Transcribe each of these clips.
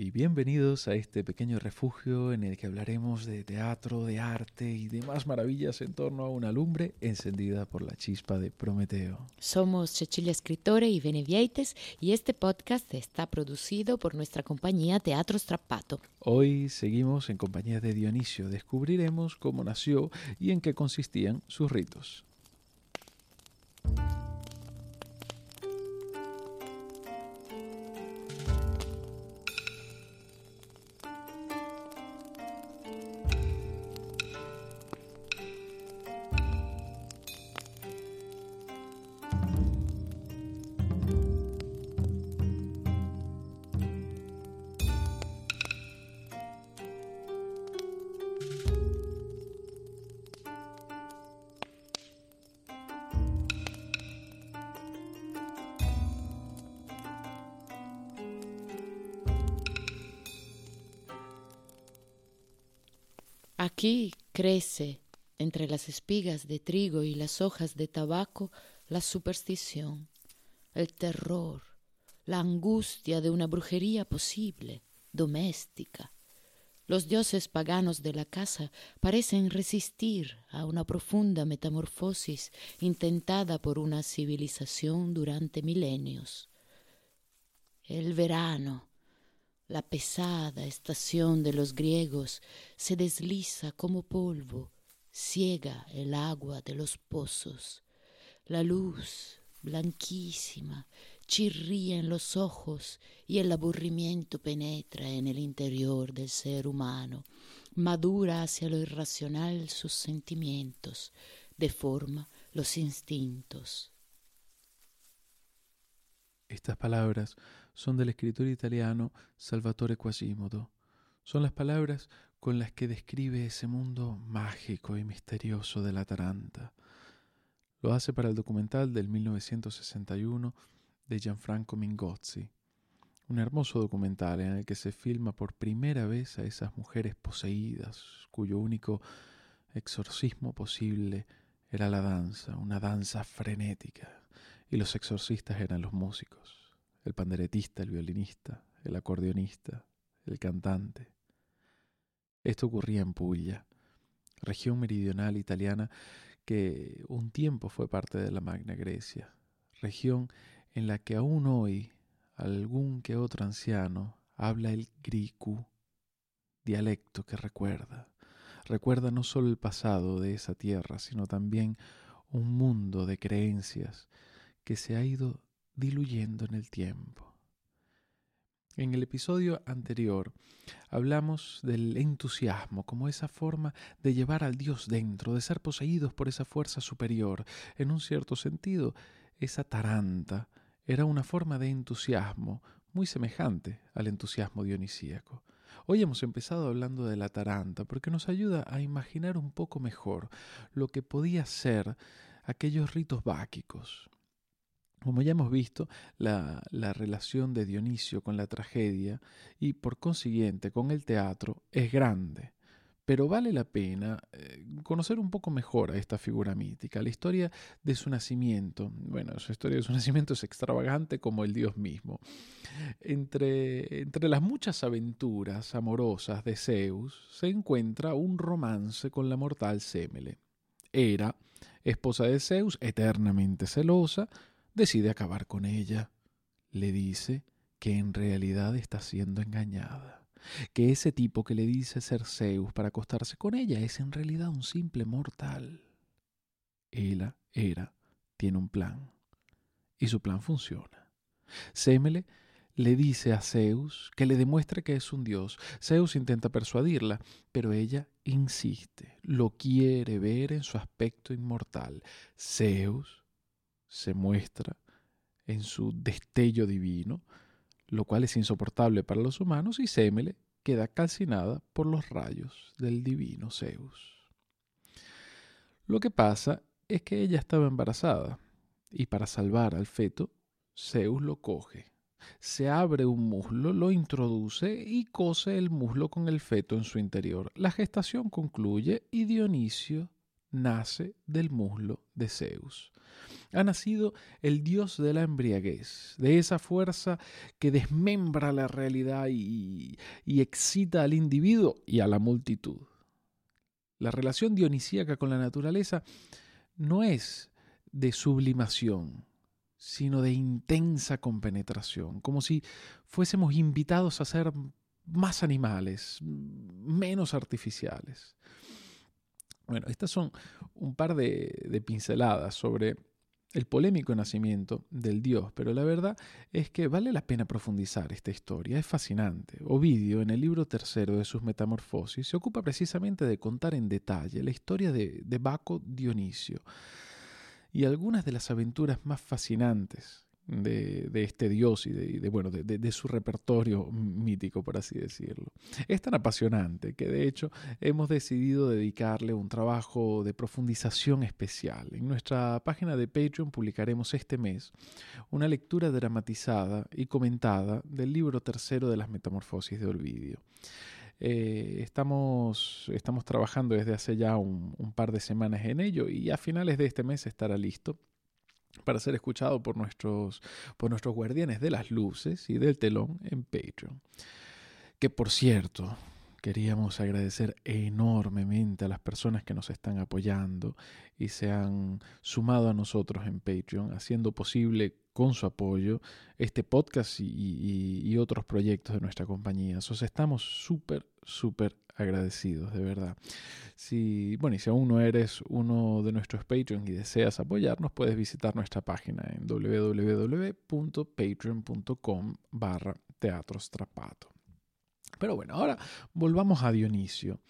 y bienvenidos a este pequeño refugio en el que hablaremos de teatro, de arte y demás maravillas en torno a una lumbre encendida por la chispa de Prometeo. Somos Cecilia Escritore y Benevieites y este podcast está producido por nuestra compañía Teatro Strappato. Hoy seguimos en compañía de Dionisio, descubriremos cómo nació y en qué consistían sus ritos. Aquí crece entre las espigas de trigo y las hojas de tabaco la superstición, el terror, la angustia de una brujería posible, doméstica. Los dioses paganos de la casa parecen resistir a una profunda metamorfosis intentada por una civilización durante milenios. El verano, la pesada estación de los griegos se desliza como polvo, ciega el agua de los pozos. La luz, blanquísima, chirría en los ojos y el aburrimiento penetra en el interior del ser humano, madura hacia lo irracional sus sentimientos, deforma los instintos. Estas palabras son del escritor italiano Salvatore Quasimodo. Son las palabras con las que describe ese mundo mágico y misterioso de la Taranta. Lo hace para el documental del 1961 de Gianfranco Mingozzi, un hermoso documental en el que se filma por primera vez a esas mujeres poseídas, cuyo único exorcismo posible era la danza, una danza frenética, y los exorcistas eran los músicos el panderetista, el violinista, el acordeonista, el cantante. Esto ocurría en Puglia, región meridional italiana que un tiempo fue parte de la Magna Grecia, región en la que aún hoy algún que otro anciano habla el griku, dialecto que recuerda. Recuerda no solo el pasado de esa tierra, sino también un mundo de creencias que se ha ido diluyendo en el tiempo. En el episodio anterior hablamos del entusiasmo como esa forma de llevar al Dios dentro, de ser poseídos por esa fuerza superior. En un cierto sentido, esa taranta era una forma de entusiasmo muy semejante al entusiasmo dionisíaco. Hoy hemos empezado hablando de la taranta porque nos ayuda a imaginar un poco mejor lo que podía ser aquellos ritos báquicos, como ya hemos visto, la, relación de Dionisio con la tragedia y por consiguiente con el teatro es grande. Pero vale la pena eh, conocer un poco mejor a esta figura mítica. La historia de su nacimiento, bueno, su historia de su nacimiento es extravagante como el Dios mismo. Entre, entre las muchas aventuras amorosas de Zeus se encuentra un romance con la mortal Semele. Era esposa de Zeus, eternamente celosa, decide acabar con ella. Le dice que en realidad está siendo engañada, que ese tipo que le dice ser Zeus para acostarse con ella es en realidad un simple mortal. Ella, era, tiene un plan, y su plan funciona. Semele le dice a Zeus que le demuestre que es un dios. Zeus intenta persuadirla, pero ella insiste, lo quiere ver en su aspecto inmortal. Zeus se muestra en su destello divino, lo cual es insoportable para los humanos, y Semele queda calcinada por los rayos del divino Zeus. Lo que pasa es que ella estaba embarazada, y para salvar al feto, Zeus lo coge. Se abre un muslo, lo introduce y cose el muslo con el feto en su interior. La gestación concluye y Dionisio nace del muslo de Zeus. Ha nacido el dios de la embriaguez, de esa fuerza que desmembra la realidad y, excita al individuo y a la multitud. La relación dionisíaca con la naturaleza no es de sublimación, sino de intensa compenetración, como si fuésemos invitados a ser más animales, menos artificiales. Bueno, estas son un par de, pinceladas sobre el polémico nacimiento del dios, pero la verdad es que vale la pena profundizar esta historia, es fascinante. Ovidio, en el libro tercero de sus Metamorfosis, se ocupa precisamente de contar en detalle la historia de, de Baco Dionisio y algunas de las aventuras más fascinantes de, este dios y, de, bueno, de, su repertorio mítico, por así decirlo. Es tan apasionante que de hecho hemos decidido dedicarle un trabajo de profundización especial. En nuestra página de Patreon publicaremos este mes una lectura dramatizada y comentada del libro tercero de las Metamorfosis de Olvidio. Eh, estamos, estamos trabajando desde hace ya un, un par de semanas en ello y a finales de este mes estará listo para ser escuchado por nuestros, por nuestros guardianes de las luces y del telón en Patreon. Que por cierto, queríamos agradecer enormemente a las personas que nos están apoyando y se han sumado a nosotros en Patreon, haciendo posible con su apoyo este podcast y, otros proyectos de nuestra compañía. Os estamos súper, súper agradecidos, de verdad. Si, bueno, y si aún no eres uno de nuestros Patreons y deseas apoyarnos, puedes visitar nuestra página en www.patreon.com barra teatrostrapato. Pero bueno, ahora volvamos a Dionisio.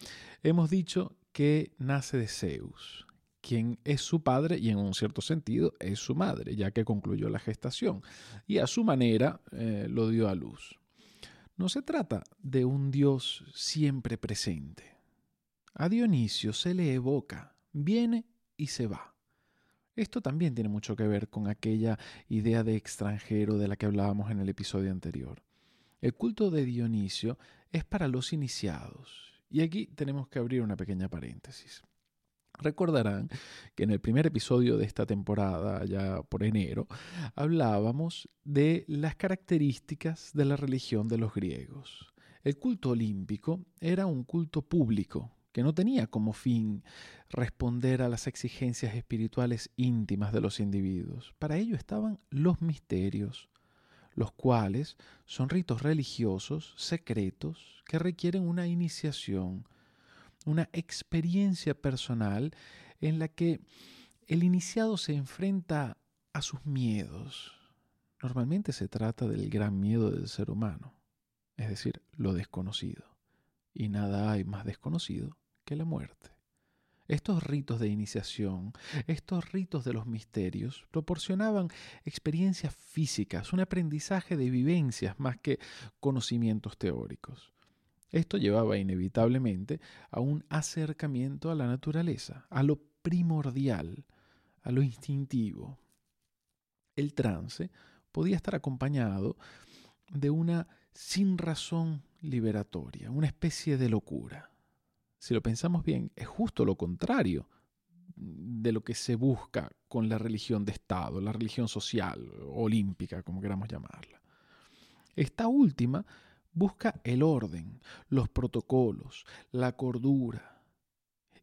Hemos dicho que nace de Zeus, quien es su padre y en un cierto sentido es su madre, ya que concluyó la gestación, y a su manera eh, lo dio a luz. No se trata de un Dios siempre presente. A Dionisio se le evoca, viene y se va. Esto también tiene mucho que ver con aquella idea de extranjero de la que hablábamos en el episodio anterior. El culto de Dionisio es para los iniciados. Y aquí tenemos que abrir una pequeña paréntesis. Recordarán que en el primer episodio de esta temporada, ya por enero, hablábamos de las características de la religión de los griegos. El culto olímpico era un culto público que no tenía como fin responder a las exigencias espirituales íntimas de los individuos. Para ello estaban los misterios, los cuales son ritos religiosos secretos que requieren una iniciación, una experiencia personal en la que el iniciado se enfrenta a sus miedos. Normalmente se trata del gran miedo del ser humano, es decir, lo desconocido. Y nada hay más desconocido que la muerte. Estos ritos de iniciación, estos ritos de los misterios, proporcionaban experiencias físicas, un aprendizaje de vivencias más que conocimientos teóricos. Esto llevaba inevitablemente a un acercamiento a la naturaleza, a lo primordial, a lo instintivo. El trance podía estar acompañado de una sin razón liberatoria, una especie de locura. Si lo pensamos bien, es justo lo contrario de lo que se busca con la religión de Estado, la religión social, olímpica, como queramos llamarla. Esta última Busca el orden, los protocolos, la cordura.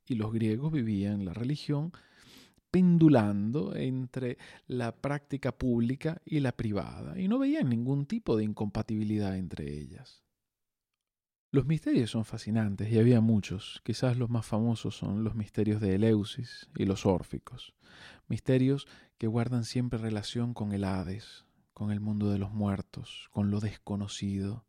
Y los griegos vivían la religión pendulando entre la práctica pública y la privada, y no veían ningún tipo de incompatibilidad entre ellas. Los misterios son fascinantes y había muchos, quizás los más famosos son los misterios de Eleusis y los órficos, misterios que guardan siempre relación con el Hades, con el mundo de los muertos, con lo desconocido,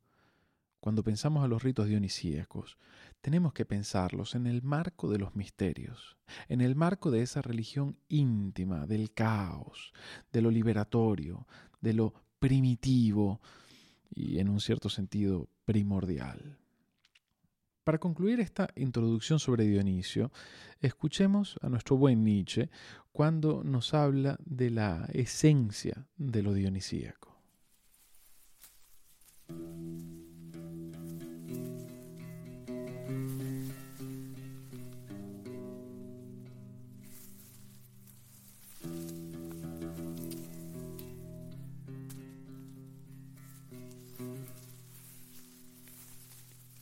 cuando pensamos a los ritos dionisíacos, tenemos que pensarlos en el marco de los misterios, en el marco de esa religión íntima, del caos, de lo liberatorio, de lo primitivo y en un cierto sentido primordial. Para concluir esta introducción sobre Dionisio, escuchemos a nuestro buen Nietzsche cuando nos habla de la esencia de lo dionisíaco.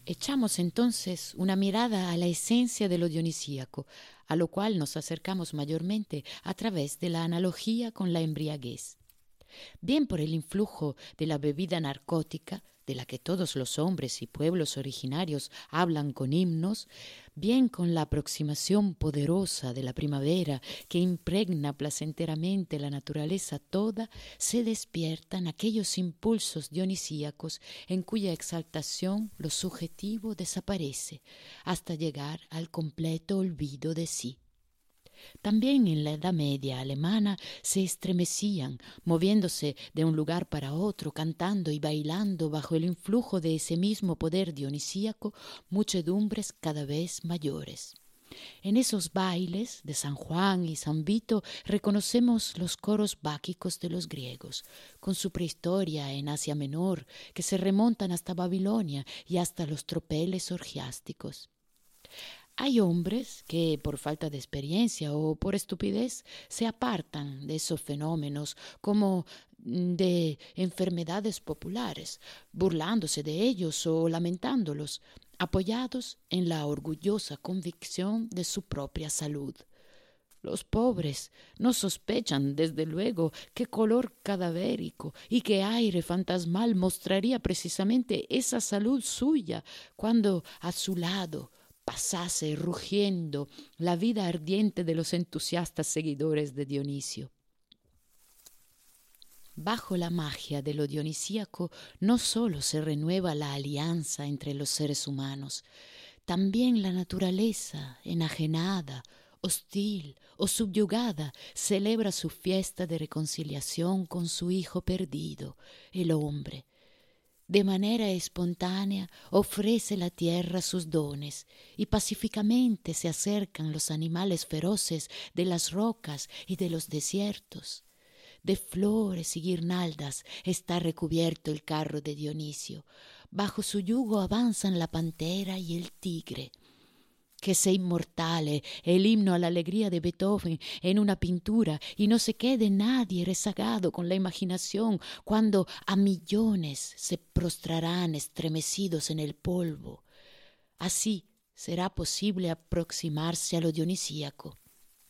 Echamos entonces una mirada a la esencia de lo dionisíaco, a lo cual nos acercamos mayormente a través de la analogía con la embriaguez. Bien por el influjo de la bebida narcótica, de la que todos los hombres y pueblos originarios hablan con himnos, bien con la aproximación poderosa de la primavera que impregna placenteramente la naturaleza toda, se despiertan aquellos impulsos dionisíacos en cuya exaltación lo subjetivo desaparece, hasta llegar al completo olvido de sí. También en la Edad Media alemana se estremecían, moviéndose de un lugar para otro, cantando y bailando bajo el influjo de ese mismo poder dionisíaco, muchedumbres cada vez mayores. En esos bailes de San Juan y San Vito reconocemos los coros báquicos de los griegos, con su prehistoria en Asia Menor, que se remontan hasta Babilonia y hasta los tropeles orgiásticos. Hay hombres que por falta de experiencia o por estupidez se apartan de esos fenómenos como de enfermedades populares, burlándose de ellos o lamentándolos, apoyados en la orgullosa convicción de su propia salud. Los pobres no sospechan, desde luego, qué color cadavérico y qué aire fantasmal mostraría precisamente esa salud suya cuando a su lado pasase rugiendo la vida ardiente de los entusiastas seguidores de Dionisio. Bajo la magia de lo dionisíaco no sólo se renueva la alianza entre los seres humanos, también la naturaleza, enajenada, hostil o subyugada, celebra su fiesta de reconciliación con su hijo perdido, el hombre, de manera espontánea ofrece la tierra sus dones y pacíficamente se acercan los animales feroces de las rocas y de los desiertos. De flores y guirnaldas está recubierto el carro de Dionisio. Bajo su yugo avanzan la pantera y el tigre que sea inmortale el himno a la alegría de Beethoven en una pintura y no se quede nadie rezagado con la imaginación cuando a millones se prostrarán estremecidos en el polvo. Así será posible aproximarse a lo dionisíaco.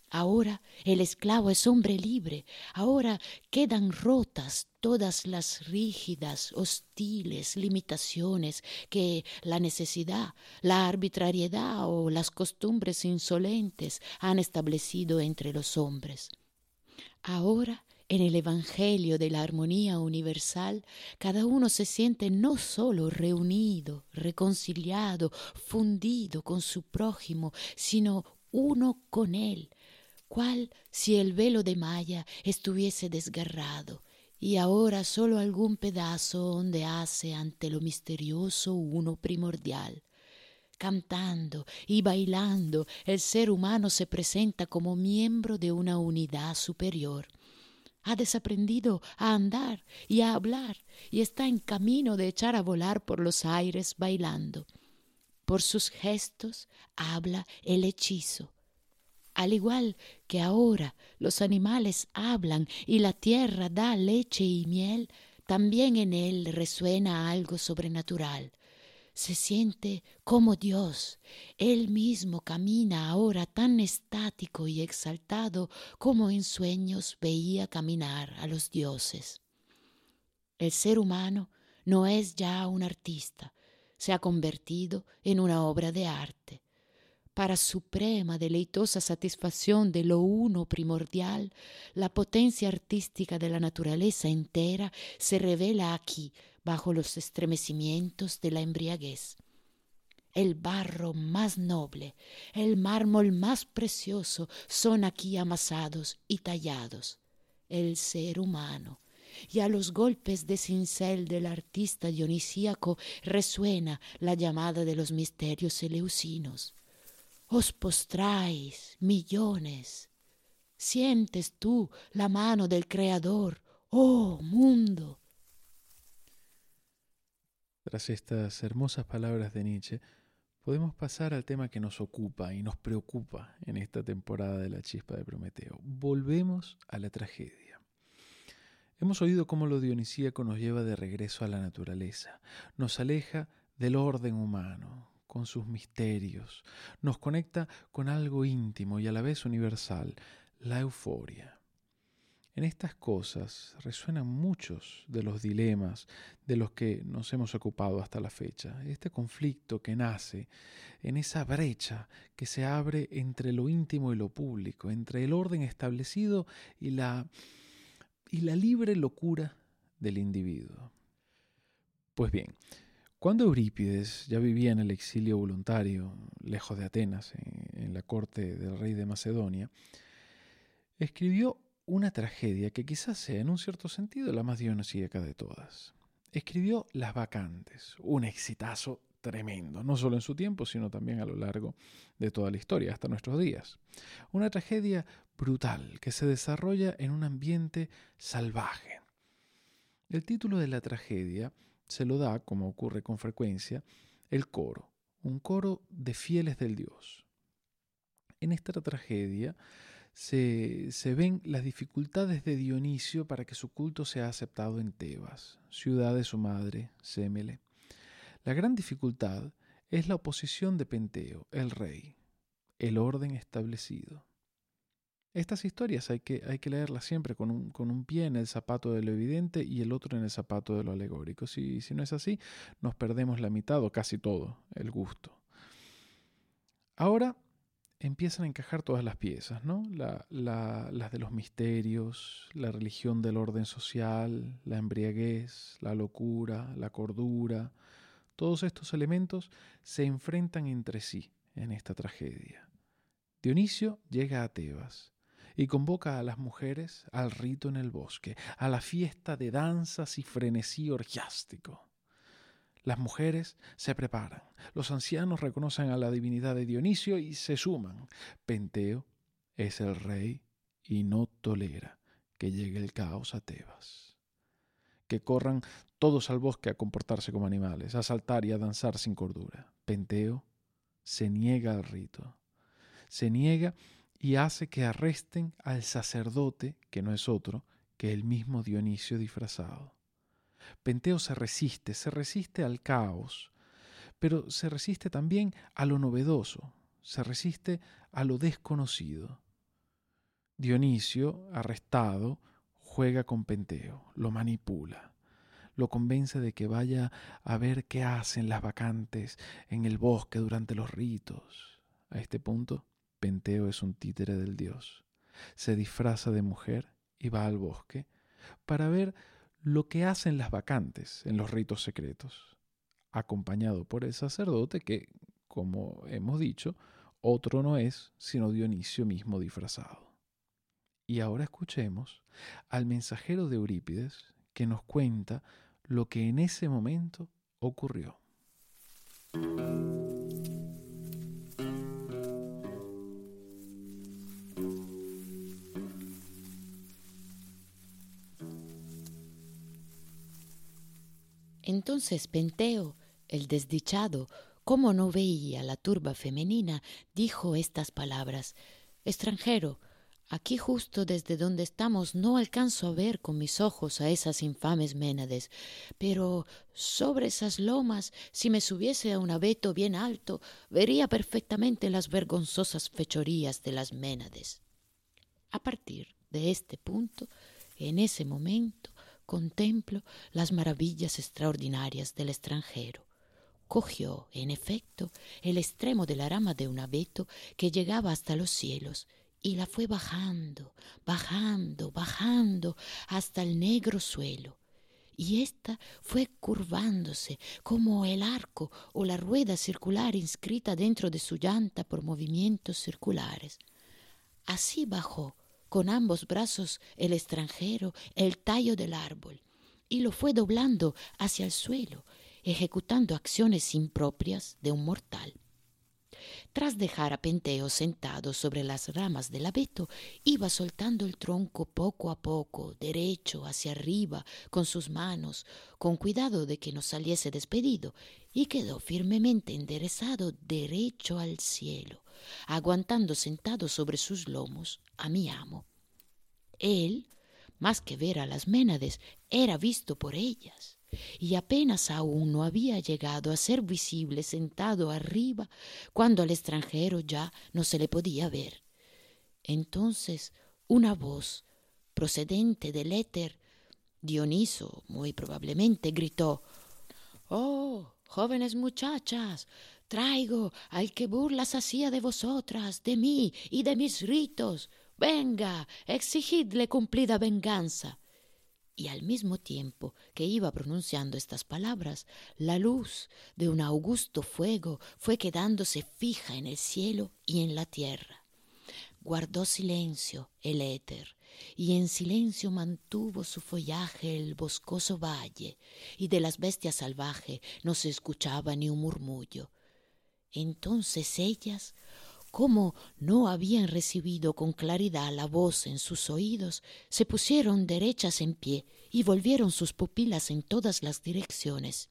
Ahora el esclavo es hombre libre, ahora quedan rotas todas las rígidas, hostiles limitaciones que la necesidad, la arbitrariedad o las costumbres insolentes han establecido entre los hombres. Ahora en el Evangelio de la armonía universal, cada uno se siente no sólo reunido, reconciliado, fundido con su prójimo, sino uno con él, cual si el velo de malla estuviese desgarrado y ahora solo algún pedazo ondease ante lo misterioso uno primordial. Cantando y bailando, el ser humano se presenta como miembro de una unidad superior. Ha desaprendido a andar y a hablar y está en camino de echar a volar por los aires bailando. Por sus gestos habla el hechizo al igual que ahora los animales hablan y la tierra da leche y miel, también en él resuena algo sobrenatural. Se siente como Dios. Él mismo camina ahora tan estático y exaltado como en sueños veía caminar a los dioses. El ser humano no es ya un artista, se ha convertido en una obra de arte para suprema deleitosa satisfacción de lo uno primordial, la potencia artística de la naturaleza entera se revela aquí bajo los estremecimientos de la embriaguez. El barro más noble, el mármol más precioso son aquí amasados y tallados. El ser humano, y a los golpes de cincel del artista dionisíaco resuena la llamada de los misterios eleusinos os postráis millones. Sientes tú la mano del Creador, oh mundo. Tras estas hermosas palabras de Nietzsche, podemos pasar al tema que nos ocupa y nos preocupa en esta temporada de la chispa de Prometeo. Volvemos a la tragedia. Hemos oído cómo lo dionisíaco nos lleva de regreso a la naturaleza, nos aleja del orden humano, con sus misterios, nos conecta con algo íntimo y a la vez universal, la euforia. En estas cosas resuenan muchos de los dilemas de los que nos hemos ocupado hasta la fecha. Este conflicto que nace en esa brecha que se abre entre lo íntimo y lo público, entre el orden establecido y la, y la libre locura del individuo. Pues bien, cuando Eurípides ya vivía en el exilio voluntario, lejos de Atenas, en la corte del rey de Macedonia, escribió una tragedia que quizás sea en un cierto sentido la más dionisíaca de todas. Escribió Las Vacantes, un exitazo tremendo, no solo en su tiempo, sino también a lo largo de toda la historia, hasta nuestros días. Una tragedia brutal que se desarrolla en un ambiente salvaje. El título de la tragedia se lo da, como ocurre con frecuencia, el coro, un coro de fieles del Dios. En esta tragedia se, ven las dificultades de Dionisio para que su culto sea aceptado en Tebas, ciudad de su madre, Sémele. La gran dificultad es la oposición de Penteo, el rey, el orden establecido. Estas historias hay que, hay que leerlas siempre con un, con un, pie en el zapato de lo evidente y el otro en el zapato de lo alegórico. Si, si no es así, nos perdemos la mitad o casi todo, el gusto. Ahora empiezan a encajar todas las piezas, ¿no? las de los misterios, la religión del orden social, la embriaguez, la locura, la cordura. Todos estos elementos se enfrentan entre sí en esta tragedia. Dionisio llega a Tebas y convoca a las mujeres al rito en el bosque, a la fiesta de danzas y frenesí orgiástico. Las mujeres se preparan, los ancianos reconocen a la divinidad de Dionisio y se suman. Penteo es el rey y no tolera que llegue el caos a Tebas. Que corran todos al bosque a comportarse como animales, a saltar y a danzar sin cordura. Penteo se niega al rito. Se niega y hace que arresten al sacerdote, que no es otro que el mismo Dionisio disfrazado. Penteo se resiste, se resiste al caos, pero se resiste también a lo novedoso, se resiste a lo desconocido. Dionisio, arrestado, juega con Penteo, lo manipula, lo convence de que vaya a ver qué hacen las vacantes en el bosque durante los ritos. A este punto, Penteo es un títere del dios. Se disfraza de mujer y va al bosque para ver lo que hacen las vacantes en los ritos secretos, acompañado por el sacerdote que, como hemos dicho, otro no es sino Dionisio mismo disfrazado. Y ahora escuchemos al mensajero de Eurípides que nos cuenta lo que en ese momento ocurrió. Entonces Penteo, el desdichado, como no veía la turba femenina, dijo estas palabras. Extranjero, aquí justo desde donde estamos no alcanzo a ver con mis ojos a esas infames ménades, pero sobre esas lomas, si me subiese a un abeto bien alto, vería perfectamente las vergonzosas fechorías de las ménades. A partir de este punto, en ese momento, contemplo las maravillas extraordinarias del extranjero. Cogió, en efecto, el extremo de la rama de un abeto que llegaba hasta los cielos y la fue bajando, bajando, bajando hasta el negro suelo. Y ésta fue curvándose como el arco o la rueda circular inscrita dentro de su llanta por movimientos circulares. Así bajó con ambos brazos el extranjero el tallo del árbol y lo fue doblando hacia el suelo, ejecutando acciones impropias de un mortal. Tras dejar a Penteo sentado sobre las ramas del abeto, iba soltando el tronco poco a poco, derecho hacia arriba, con sus manos, con cuidado de que no saliese despedido, y quedó firmemente enderezado derecho al cielo, aguantando sentado sobre sus lomos a mi amo. Él, más que ver a las ménades, era visto por ellas. Y apenas aún no había llegado a ser visible sentado arriba cuando al extranjero ya no se le podía ver. Entonces una voz procedente del éter, Dioniso muy probablemente gritó Oh, jóvenes muchachas, traigo al que burlas hacía de vosotras, de mí y de mis ritos. Venga, exigidle cumplida venganza. Y al mismo tiempo que iba pronunciando estas palabras, la luz de un augusto fuego fue quedándose fija en el cielo y en la tierra. Guardó silencio el éter, y en silencio mantuvo su follaje el boscoso valle, y de las bestias salvajes no se escuchaba ni un murmullo. Entonces ellas, como no habían recibido con claridad la voz en sus oídos, se pusieron derechas en pie y volvieron sus pupilas en todas las direcciones.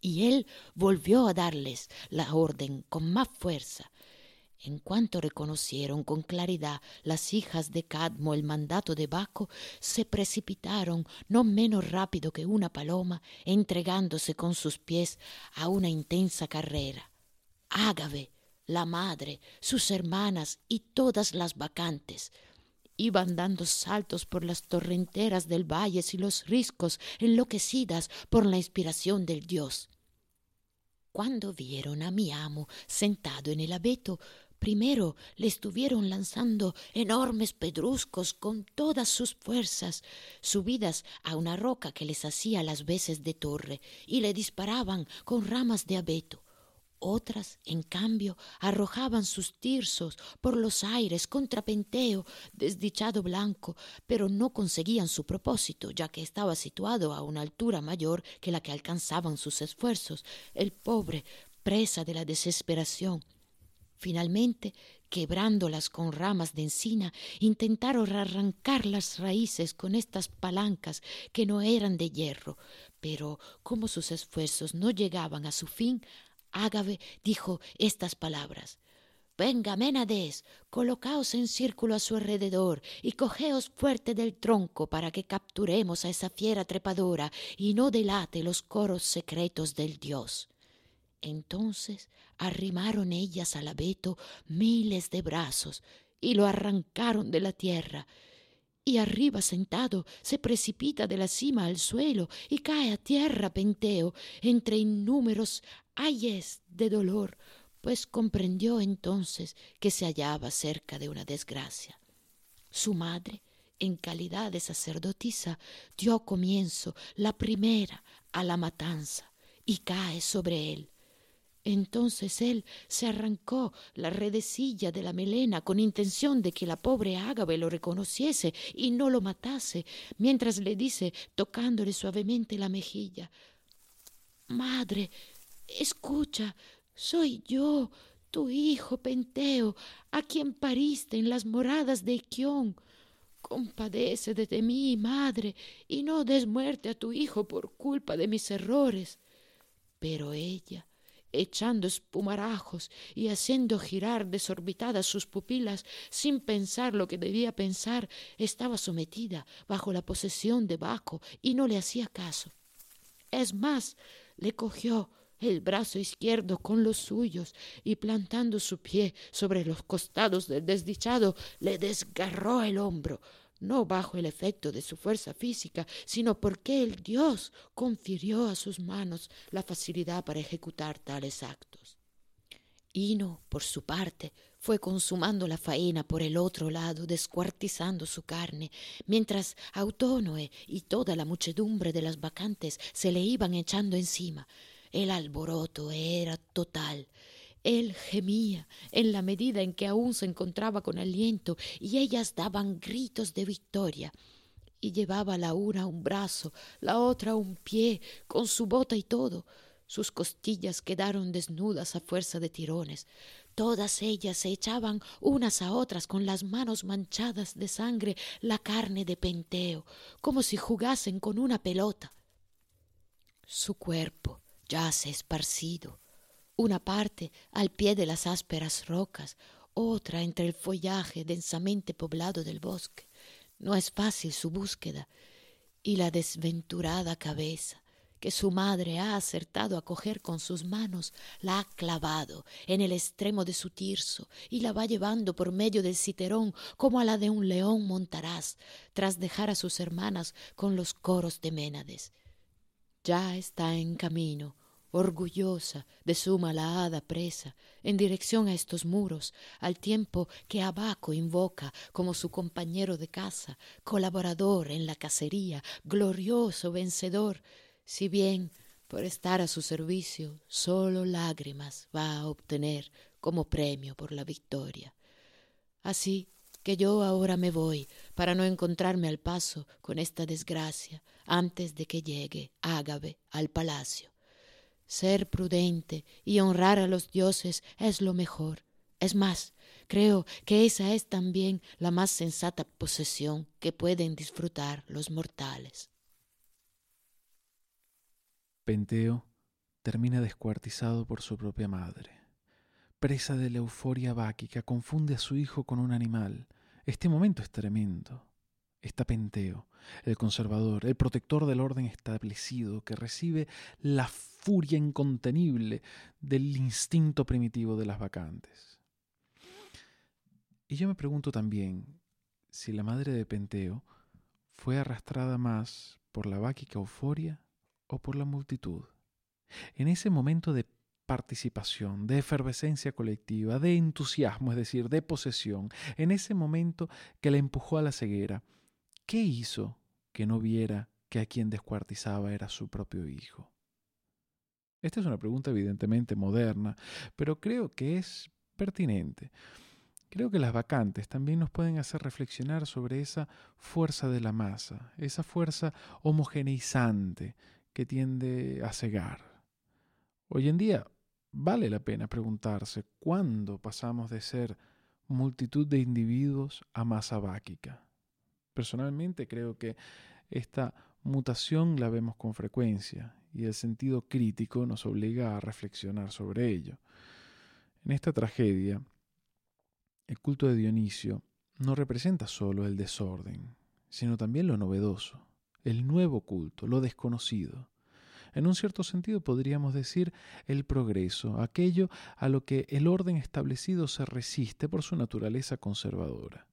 Y él volvió a darles la orden con más fuerza. En cuanto reconocieron con claridad las hijas de Cadmo el mandato de Baco, se precipitaron no menos rápido que una paloma, entregándose con sus pies a una intensa carrera. Ágave, la madre, sus hermanas y todas las vacantes. Iban dando saltos por las torrenteras del valle y los riscos, enloquecidas por la inspiración del dios. Cuando vieron a mi amo sentado en el abeto, primero le estuvieron lanzando enormes pedruscos con todas sus fuerzas, subidas a una roca que les hacía las veces de torre, y le disparaban con ramas de abeto. Otras, en cambio, arrojaban sus tirsos por los aires contra Penteo, desdichado blanco, pero no conseguían su propósito, ya que estaba situado a una altura mayor que la que alcanzaban sus esfuerzos, el pobre, presa de la desesperación. Finalmente, quebrándolas con ramas de encina, intentaron arrancar las raíces con estas palancas que no eran de hierro, pero como sus esfuerzos no llegaban a su fin, Ágave dijo estas palabras. Venga, Ménades, colocaos en círculo a su alrededor y cogeos fuerte del tronco para que capturemos a esa fiera trepadora y no delate los coros secretos del dios. Entonces arrimaron ellas al abeto miles de brazos y lo arrancaron de la tierra, y arriba sentado se precipita de la cima al suelo y cae a tierra Penteo entre innúmeros ayes de dolor, pues comprendió entonces que se hallaba cerca de una desgracia. Su madre, en calidad de sacerdotisa, dio comienzo la primera a la matanza y cae sobre él. Entonces él se arrancó la redecilla de la melena con intención de que la pobre Ágave lo reconociese y no lo matase, mientras le dice, tocándole suavemente la mejilla Madre, Escucha, soy yo, tu hijo Penteo, a quien pariste en las moradas de Iquión. Compadece de mí, madre, y no des muerte a tu hijo por culpa de mis errores. Pero ella, echando espumarajos y haciendo girar desorbitadas sus pupilas sin pensar lo que debía pensar, estaba sometida bajo la posesión de Baco y no le hacía caso. Es más, le cogió el brazo izquierdo con los suyos y plantando su pie sobre los costados del desdichado, le desgarró el hombro, no bajo el efecto de su fuerza física, sino porque el Dios confirió a sus manos la facilidad para ejecutar tales actos. Hino, por su parte, fue consumando la faena por el otro lado, descuartizando su carne, mientras Autónoe y toda la muchedumbre de las vacantes se le iban echando encima. El alboroto era total. Él gemía en la medida en que aún se encontraba con aliento y ellas daban gritos de victoria. Y llevaba la una un brazo, la otra un pie, con su bota y todo. Sus costillas quedaron desnudas a fuerza de tirones. Todas ellas se echaban unas a otras con las manos manchadas de sangre la carne de Penteo, como si jugasen con una pelota. Su cuerpo, yace esparcido, una parte al pie de las ásperas rocas, otra entre el follaje densamente poblado del bosque. No es fácil su búsqueda, y la desventurada cabeza, que su madre ha acertado a coger con sus manos, la ha clavado en el extremo de su tirso y la va llevando por medio del citerón como a la de un león montaraz, tras dejar a sus hermanas con los coros de Ménades. Ya está en camino, orgullosa de su malhada presa, en dirección a estos muros, al tiempo que Abaco invoca como su compañero de casa, colaborador en la cacería, glorioso vencedor, si bien por estar a su servicio solo lágrimas va a obtener como premio por la victoria. Así que yo ahora me voy para no encontrarme al paso con esta desgracia antes de que llegue Ágave al palacio. Ser prudente y honrar a los dioses es lo mejor. Es más, creo que esa es también la más sensata posesión que pueden disfrutar los mortales. Penteo termina descuartizado por su propia madre. Presa de la euforia báquica, confunde a su hijo con un animal. Este momento es tremendo. Está Penteo, el conservador, el protector del orden establecido, que recibe la furia incontenible del instinto primitivo de las vacantes. Y yo me pregunto también si la madre de Penteo fue arrastrada más por la báquica euforia o por la multitud. En ese momento de participación, de efervescencia colectiva, de entusiasmo, es decir, de posesión, en ese momento que la empujó a la ceguera, ¿qué hizo que no viera que a quien descuartizaba era su propio hijo? Esta es una pregunta evidentemente moderna, pero creo que es pertinente. Creo que las vacantes también nos pueden hacer reflexionar sobre esa fuerza de la masa, esa fuerza homogeneizante que tiende a cegar. Hoy en día vale la pena preguntarse cuándo pasamos de ser multitud de individuos a masa báquica. Personalmente creo que esta mutación la vemos con frecuencia y el sentido crítico nos obliga a reflexionar sobre ello. En esta tragedia, el culto de Dionisio no representa solo el desorden, sino también lo novedoso, el nuevo culto, lo desconocido. En un cierto sentido podríamos decir el progreso, aquello a lo que el orden establecido se resiste por su naturaleza conservadora.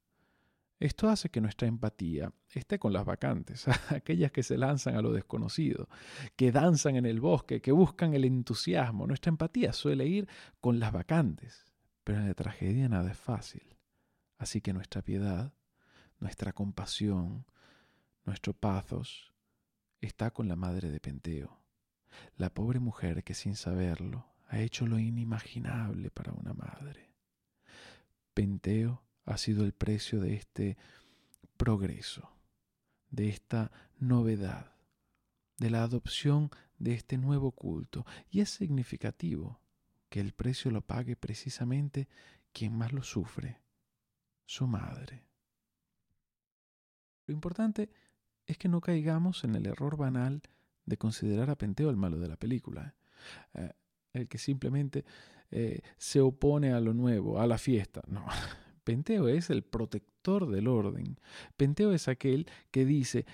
Esto hace que nuestra empatía esté con las vacantes, aquellas que se lanzan a lo desconocido, que danzan en el bosque, que buscan el entusiasmo. Nuestra empatía suele ir con las vacantes, pero en la tragedia nada es fácil. Así que nuestra piedad, nuestra compasión, nuestro pathos está con la madre de Penteo, la pobre mujer que sin saberlo ha hecho lo inimaginable para una madre. Penteo ha sido el precio de este progreso, de esta novedad, de la adopción de este nuevo culto. Y es significativo que el precio lo pague precisamente quien más lo sufre, su madre. Lo importante es que no caigamos en el error banal de considerar a Penteo el malo de la película, eh, el que simplemente eh, se opone a lo nuevo, a la fiesta. No, Penteo es el protector del orden. Penteo es aquel que dice,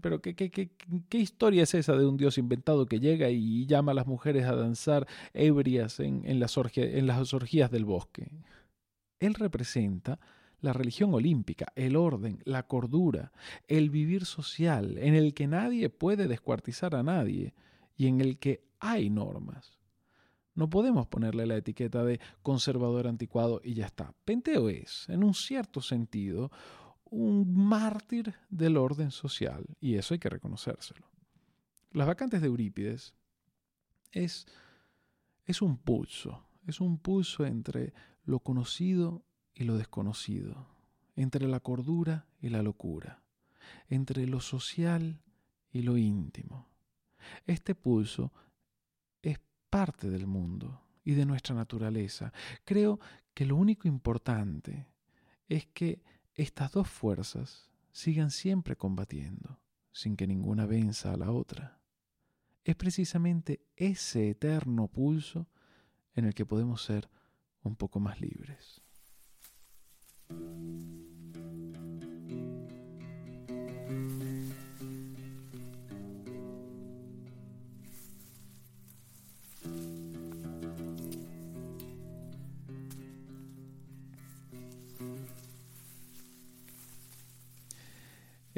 pero ¿qué, historia es esa de un dios inventado que llega y llama a las mujeres a danzar ebrias en, en, las, en las orgías del bosque? Él representa la religión olímpica, el orden, la cordura, el vivir social, en el que nadie puede descuartizar a nadie y en el que hay normas. No podemos ponerle la etiqueta de conservador anticuado y ya está. Penteo es, en un cierto sentido, un mártir del orden social, y eso hay que reconocérselo. Las vacantes de Eurípides es, es un pulso, es un pulso entre lo conocido y lo desconocido, entre la cordura y la locura, entre lo social y lo íntimo. Este pulso parte del mundo y de nuestra naturaleza. Creo que lo único importante es que estas dos fuerzas sigan siempre combatiendo, sin que ninguna venza a la otra. Es precisamente ese eterno pulso en el que podemos ser un poco más libres.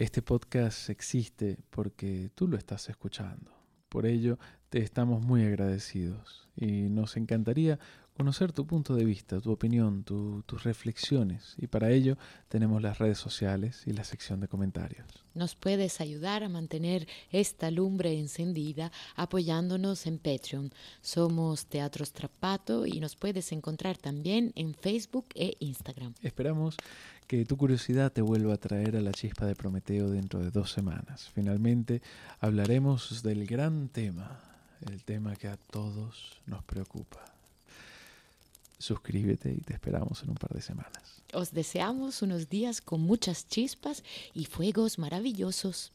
Este podcast existe porque tú lo estás escuchando. Por ello, te estamos muy agradecidos y nos encantaría conocer tu punto de vista, tu opinión, tus reflexiones. Y para ello tenemos las redes sociales y la sección de comentarios. Nos puedes ayudar a mantener esta lumbre encendida apoyándonos en Patreon. Somos Teatro Strapato y nos puedes encontrar también en Facebook e Instagram. Esperamos que tu curiosidad te vuelva a traer a la chispa de Prometeo dentro de dos semanas. Finalmente hablaremos del gran tema, el tema que a todos nos preocupa suscríbete y te esperamos en un par de semanas. Os deseamos unos días con muchas chispas y fuegos maravillosos.